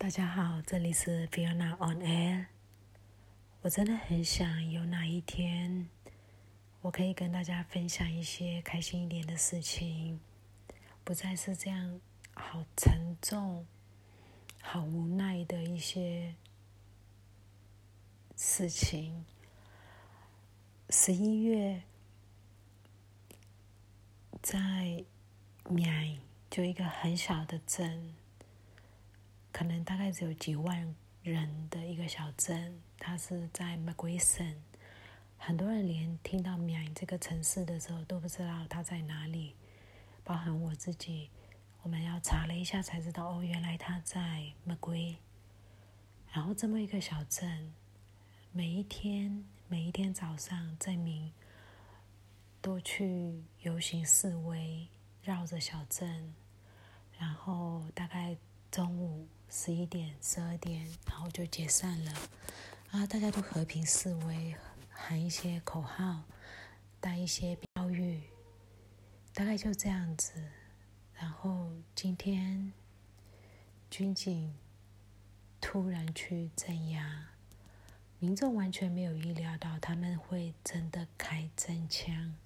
大家好，这里是 Fiona on Air。我真的很想有哪一天，我可以跟大家分享一些开心一点的事情，不再是这样好沉重、好无奈的一些事情。十一月，在缅就一个很小的镇。可能大概只有几万人的一个小镇，它是在 m c q u e e 省。很多人连听到缅这个城市的时候都不知道它在哪里，包含我自己。我们要查了一下才知道，哦，原来它在 m c q u e e 然后这么一个小镇，每一天每一天早上，镇民都去游行示威，绕着小镇，然后大概。十一点、十二点，然后就解散了。啊，大家都和平示威，喊一些口号，带一些标语，大概就这样子。然后今天军警突然去镇压，民众完全没有意料到他们会真的开真枪，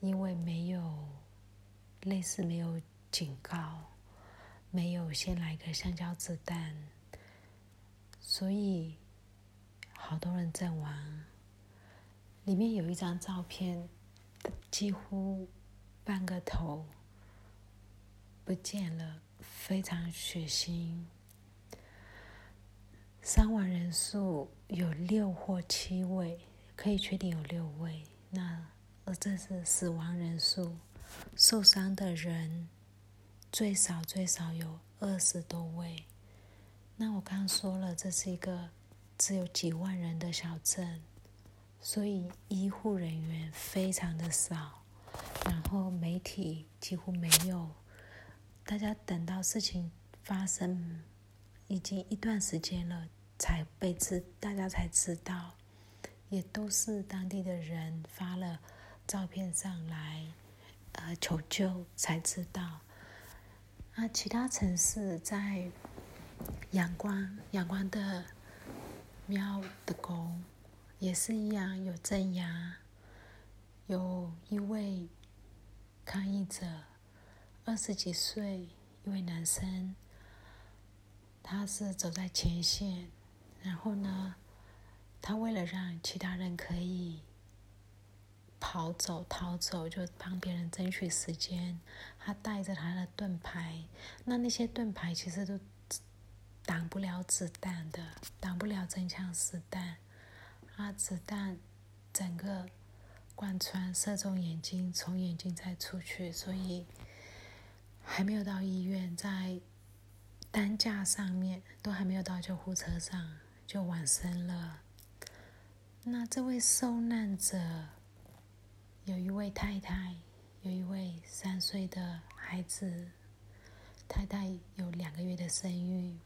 因为没有类似没有警告。没有先来个香蕉子弹，所以好多人阵亡。里面有一张照片，几乎半个头不见了，非常血腥。伤亡人数有六或七位，可以确定有六位。那这是死亡人数，受伤的人。最少最少有二十多位。那我刚刚说了，这是一个只有几万人的小镇，所以医护人员非常的少，然后媒体几乎没有。大家等到事情发生已经一段时间了，才被知，大家才知道，也都是当地的人发了照片上来，呃，求救才知道。那其他城市在阳光，阳光的庙的宫也是一样有镇压，有一位抗议者，二十几岁一位男生，他是走在前线，然后呢，他为了让其他人可以。逃走，逃走，就帮别人争取时间。他带着他的盾牌，那那些盾牌其实都挡不了子弹的，挡不了真枪实弹。啊，子弹整个贯穿，射中眼睛，从眼睛再出去，所以还没有到医院，在担架上面，都还没有到救护车上，就往生了。那这位受难者。有一位太太，有一位三岁的孩子。太太有两个月的生育。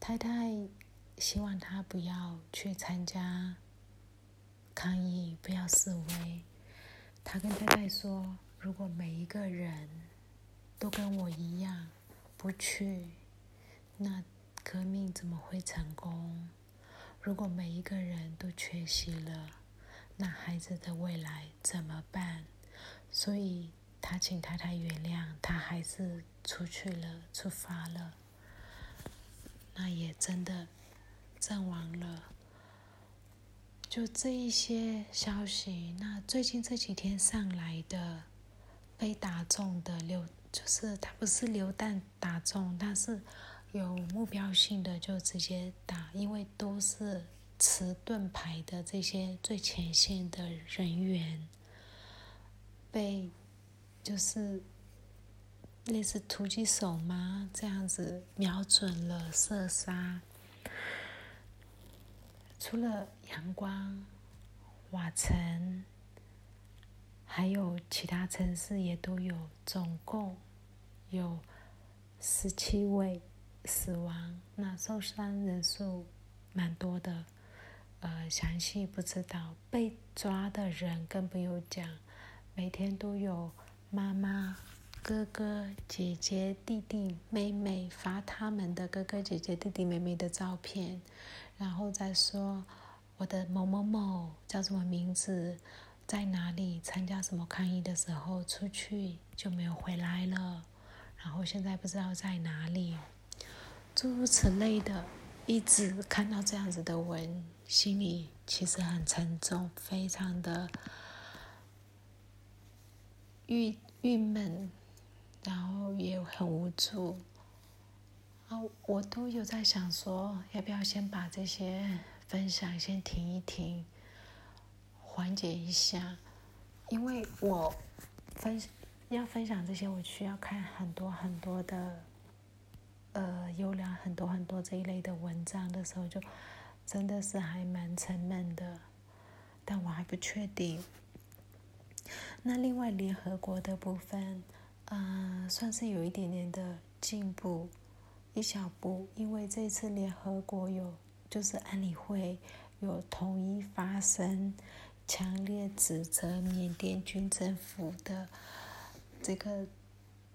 太太希望他不要去参加抗议，不要示威。他跟太太说：“如果每一个人都跟我一样不去，那革命怎么会成功？如果每一个人都缺席了。”那孩子的未来怎么办？所以他请太太原谅，他还是出去了，出发了。那也真的阵亡了。就这一些消息，那最近这几天上来的被打中的流，就是他不是流弹打中，他是有目标性的就直接打，因为都是。持盾牌的这些最前线的人员，被就是类似突击手吗？这样子瞄准了射杀。除了阳光、瓦城，还有其他城市也都有，总共有十七位死亡，那受伤人数蛮多的。呃，详细不知道，被抓的人更不用讲，每天都有妈妈哥哥、姐姐、弟弟、妹妹发他们的哥哥、姐姐、弟弟、妹妹的照片，然后再说我的某某某叫什么名字，在哪里参加什么抗议的时候出去就没有回来了，然后现在不知道在哪里，诸如此类的，一直看到这样子的文，心里其实很沉重，非常的。郁郁闷，然后也很无助，啊，我都有在想说，要不要先把这些分享先停一停，缓解一下，因为我分要分享这些，我需要看很多很多的，呃，优良很多很多这一类的文章的时候，就真的是还蛮沉闷的，但我还不确定。那另外联合国的部分，呃，算是有一点点的进步，一小步。因为这次联合国有，就是安理会有统一发声，强烈指责缅甸军政府的这个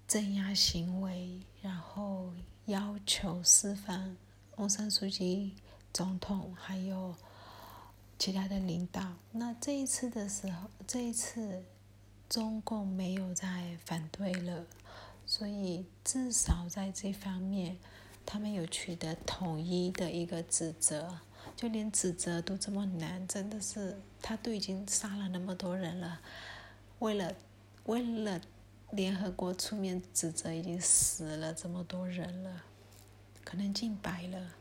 镇压行为，然后要求释放翁山书记总统还有其他的领导。那这一次的时候，这一次。中共没有再反对了，所以至少在这方面，他们有取得统一的一个指责。就连指责都这么难，真的是他都已经杀了那么多人了，为了为了联合国出面指责，已经死了这么多人了，可能近百了。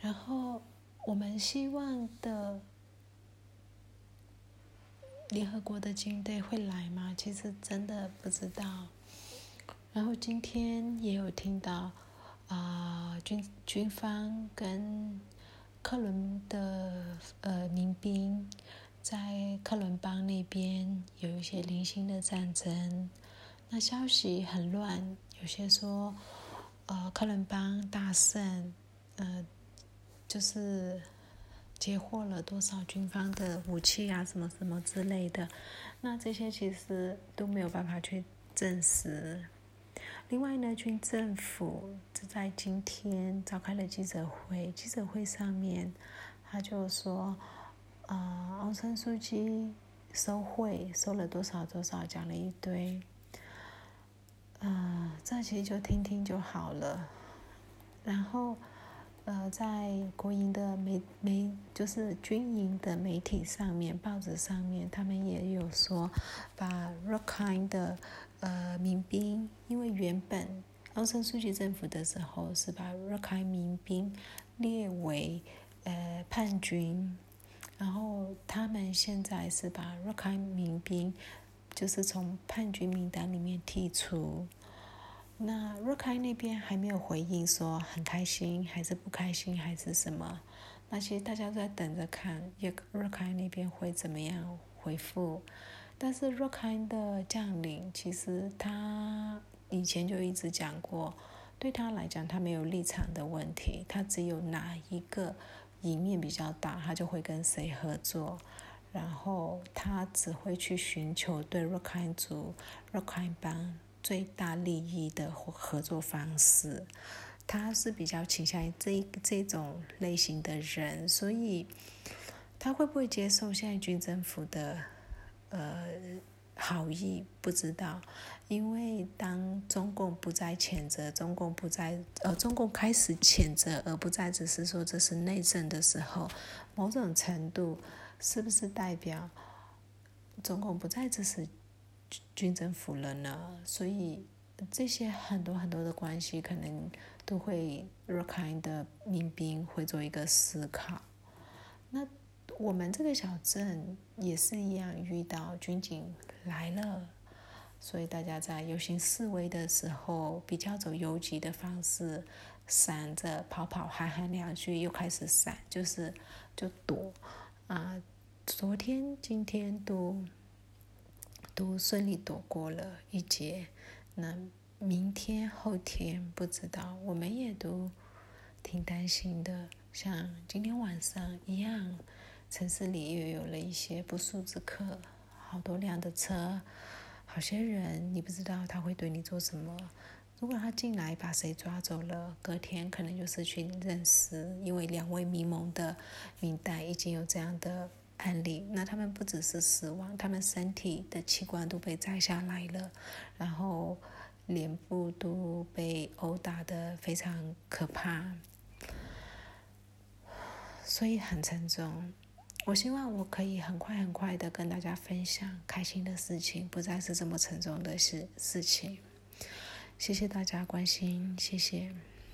然后我们希望的。联合国的军队会来吗？其实真的不知道。然后今天也有听到，啊，军军方跟克伦的呃民兵在克伦邦那边有一些零星的战争。那消息很乱，有些说，呃，克伦邦大胜，呃，就是。截获了多少军方的武器啊，什么什么之类的，那这些其实都没有办法去证实。另外呢，军政府就在今天召开了记者会，记者会上面他就说，啊，昂森书记收贿收了多少多少，讲了一堆，啊，这其实就听听就好了，然后。呃，在国营的媒媒就是军营的媒体上面，报纸上面，他们也有说，把 Rakhine 的呃民兵，因为原本奥森书记政府的时候是把 Rakhine 民兵列为呃叛军，然后他们现在是把若开民兵就是从叛军名单里面剔除。那若开那边还没有回应，说很开心还是不开心还是什么？那其实大家都在等着看，也若开那边会怎么样回复。但是若开的将领其实他以前就一直讲过，对他来讲他没有立场的问题，他只有哪一个赢面比较大，他就会跟谁合作，然后他只会去寻求对若开族、若开邦。最大利益的合作方式，他是比较倾向于这这种类型的人，所以他会不会接受现在军政府的呃好意？不知道，因为当中共不再谴责，中共不再呃中共开始谴责，而不再只是说这是内政的时候，某种程度是不是代表中共不再支持？军政府了呢，所以这些很多很多的关系，可能都会若开的民兵会做一个思考。那我们这个小镇也是一样，遇到军警来了，所以大家在游行示威的时候，比较走游击的方式，闪着跑跑喊喊两句，又开始闪，就是就躲啊。昨天、今天都。都顺利躲过了一劫，那明天后天不知道，我们也都挺担心的。像今天晚上一样，城市里又有了一些不速之客，好多辆的车，好些人你不知道他会对你做什么。如果他进来把谁抓走了，隔天可能就失去认识，因为两位迷蒙的明代已经有这样的案例。那他们不只是死亡，他们身体的器官都被摘下来了，然后脸部都被殴打的非常可怕，所以很沉重。我希望我可以很快很快的跟大家分享开心的事情，不再是这么沉重的事事情。谢谢大家关心，谢谢。